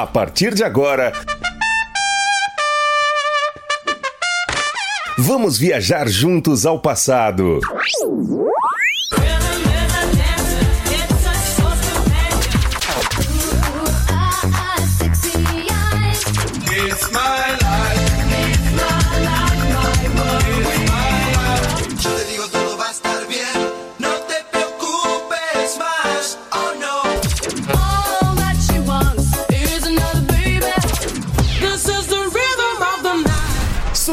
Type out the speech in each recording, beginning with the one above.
A partir de agora. Vamos viajar juntos ao passado.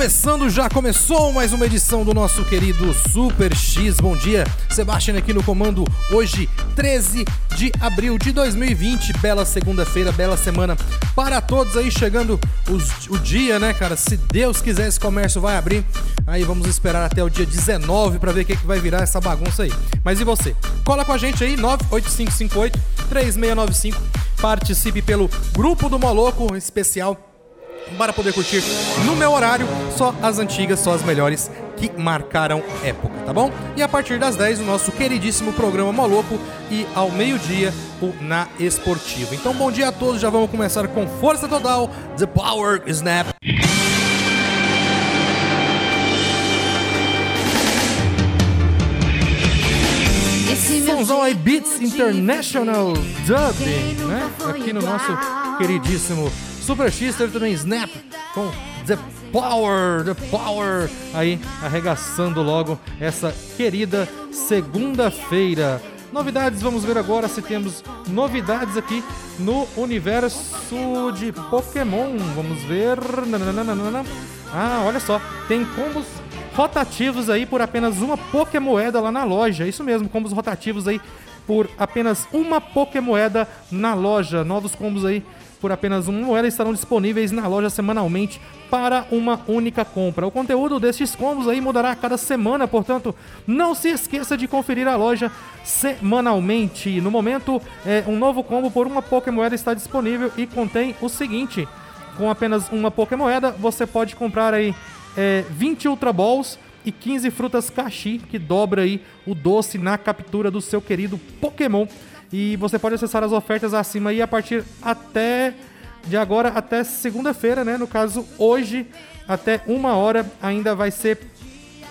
começando, já começou mais uma edição do nosso querido Super X. Bom dia, Sebastião aqui no comando. Hoje, 13 de abril de 2020. Bela segunda-feira, bela semana para todos aí. Chegando os- o dia, né, cara? Se Deus quiser, esse comércio vai abrir. Aí vamos esperar até o dia 19 para ver o que, que vai virar essa bagunça aí. Mas e você? Cola com a gente aí, 98558-3695. Participe pelo grupo do Moloco especial para poder curtir no meu horário só as antigas, só as melhores que marcaram época, tá bom? E a partir das 10 o nosso queridíssimo programa Moloco e ao meio-dia o Na Esportivo. Então bom dia a todos, já vamos começar com força total, The Power Snap. Somzão aí Beats International Dub, né? Aqui no nosso queridíssimo Super X, teve também Snap com The Power, The Power, aí arregaçando logo essa querida segunda-feira. Novidades, vamos ver agora se temos novidades aqui no universo de Pokémon. Vamos ver. Ah, olha só, tem combos rotativos aí por apenas uma Pokémoeda lá na loja. Isso mesmo, combos rotativos aí por apenas uma Pokémoeda na loja. Novos combos aí por apenas uma moeda estarão disponíveis na loja semanalmente para uma única compra. O conteúdo destes combos aí mudará a cada semana, portanto, não se esqueça de conferir a loja semanalmente. No momento, é, um novo combo por uma Pokémoeda está disponível e contém o seguinte: com apenas uma Pokémoeda, você pode comprar aí é, 20 Ultra Balls e 15 frutas Kashi, que dobra aí o doce na captura do seu querido Pokémon. E você pode acessar as ofertas acima aí a partir até de agora até segunda-feira, né? No caso, hoje até uma hora ainda vai ser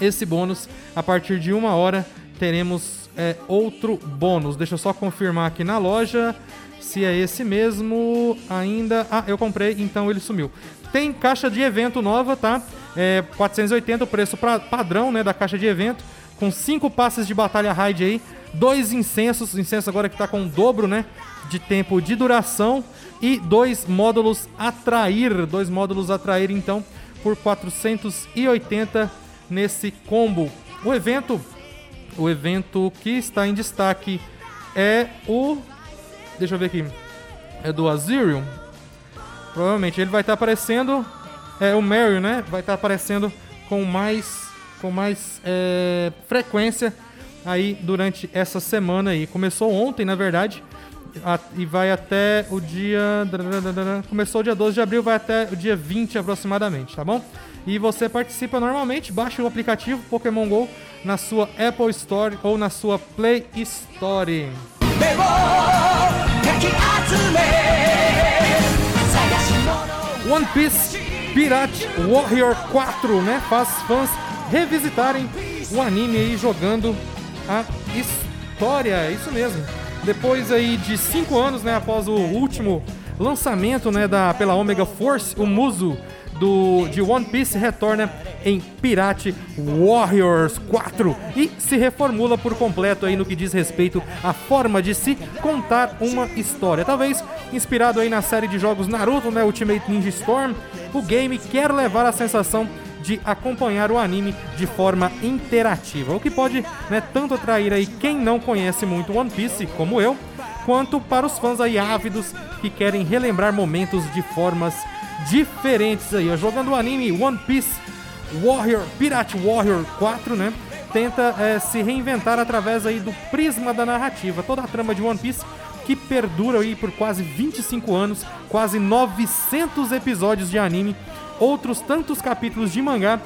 esse bônus. A partir de uma hora teremos é, outro bônus. Deixa eu só confirmar aqui na loja se é esse mesmo ainda. Ah, eu comprei, então ele sumiu. Tem caixa de evento nova, tá? É 480 o preço pra, padrão, né, da caixa de evento, com cinco passes de batalha raid aí, dois incensos, incenso agora que tá com o dobro, né, de tempo de duração e dois módulos atrair, dois módulos atrair então por 480 nesse combo. O evento, o evento que está em destaque é o Deixa eu ver aqui. É do Azirion. Provavelmente ele vai estar aparecendo. É o Mario, né? Vai estar aparecendo com mais com mais é, frequência aí durante essa semana aí. Começou ontem, na verdade, a- e vai até o dia. Começou dia 12 de abril, vai até o dia 20 aproximadamente, tá bom? E você participa normalmente, baixa o aplicativo Pokémon GO na sua Apple Store ou na sua Play Store. One Piece Pirate Warrior 4, né? Faz fãs revisitarem o anime aí jogando a história, isso mesmo. Depois aí de cinco anos, né, após o último lançamento, né, da pela Omega Force, o Muso do de One Piece retorna em Pirate Warriors 4 e se reformula por completo aí no que diz respeito à forma de se contar uma história. Talvez inspirado aí na série de jogos Naruto, né, Ultimate Ninja Storm, o game quer levar a sensação de acompanhar o anime de forma interativa, o que pode né, tanto atrair aí quem não conhece muito One Piece, como eu, quanto para os fãs aí ávidos que querem relembrar momentos de formas diferentes aí. Jogando o anime One Piece Warrior, Pirate Warrior 4, né? Tenta é, se reinventar através aí do prisma da narrativa. Toda a trama de One Piece que perdura aí por quase 25 anos, quase 900 episódios de anime, outros tantos capítulos de mangá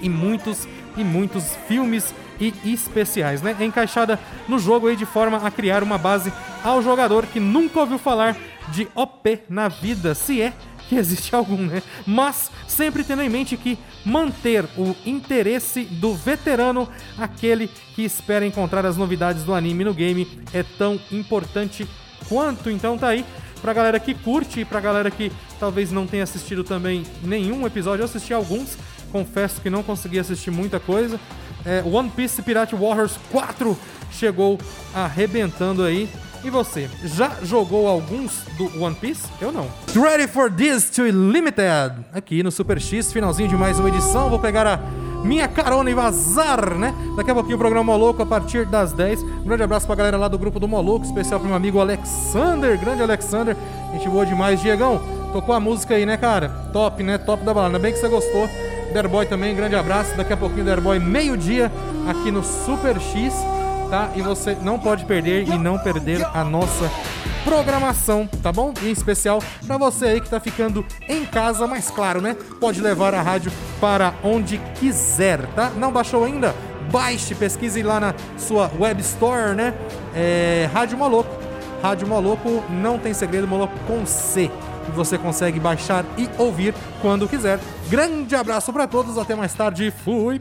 e muitos e muitos filmes e especiais, né? É encaixada no jogo aí de forma a criar uma base ao jogador que nunca ouviu falar de OP na vida, se é que existe algum, né? Mas sempre tendo em mente que manter o interesse do veterano, aquele que espera encontrar as novidades do anime no game, é tão importante quanto. Então tá aí pra galera que curte e pra galera que talvez não tenha assistido também nenhum episódio. Eu assisti alguns, confesso que não consegui assistir muita coisa. É, One Piece Pirate Warriors 4 chegou arrebentando aí. E você, já jogou alguns do One Piece? Eu não. Ready for this to Limited? Aqui no Super X, finalzinho de mais uma edição. Vou pegar a minha carona e vazar, né? Daqui a pouquinho o programa Moloco a partir das 10. Um grande abraço pra galera lá do grupo do Moloco, especial pro meu amigo Alexander, grande Alexander. Gente boa demais, Diegão. Tocou a música aí, né, cara? Top, né? Top da balada. Ainda bem que você gostou. Derboy também, grande abraço. Daqui a pouquinho, Derboy, meio-dia, aqui no Super X, tá? E você não pode perder e não perder a nossa programação, tá bom? Em especial para você aí que tá ficando em casa, mas claro, né? Pode levar a rádio para onde quiser, tá? Não baixou ainda? Baixe, pesquise lá na sua web store, né? É, rádio Moloco. Rádio Moloco não tem segredo, Moloco com C. E você consegue baixar e ouvir quando quiser. Grande abraço para todos, até mais tarde. Fui.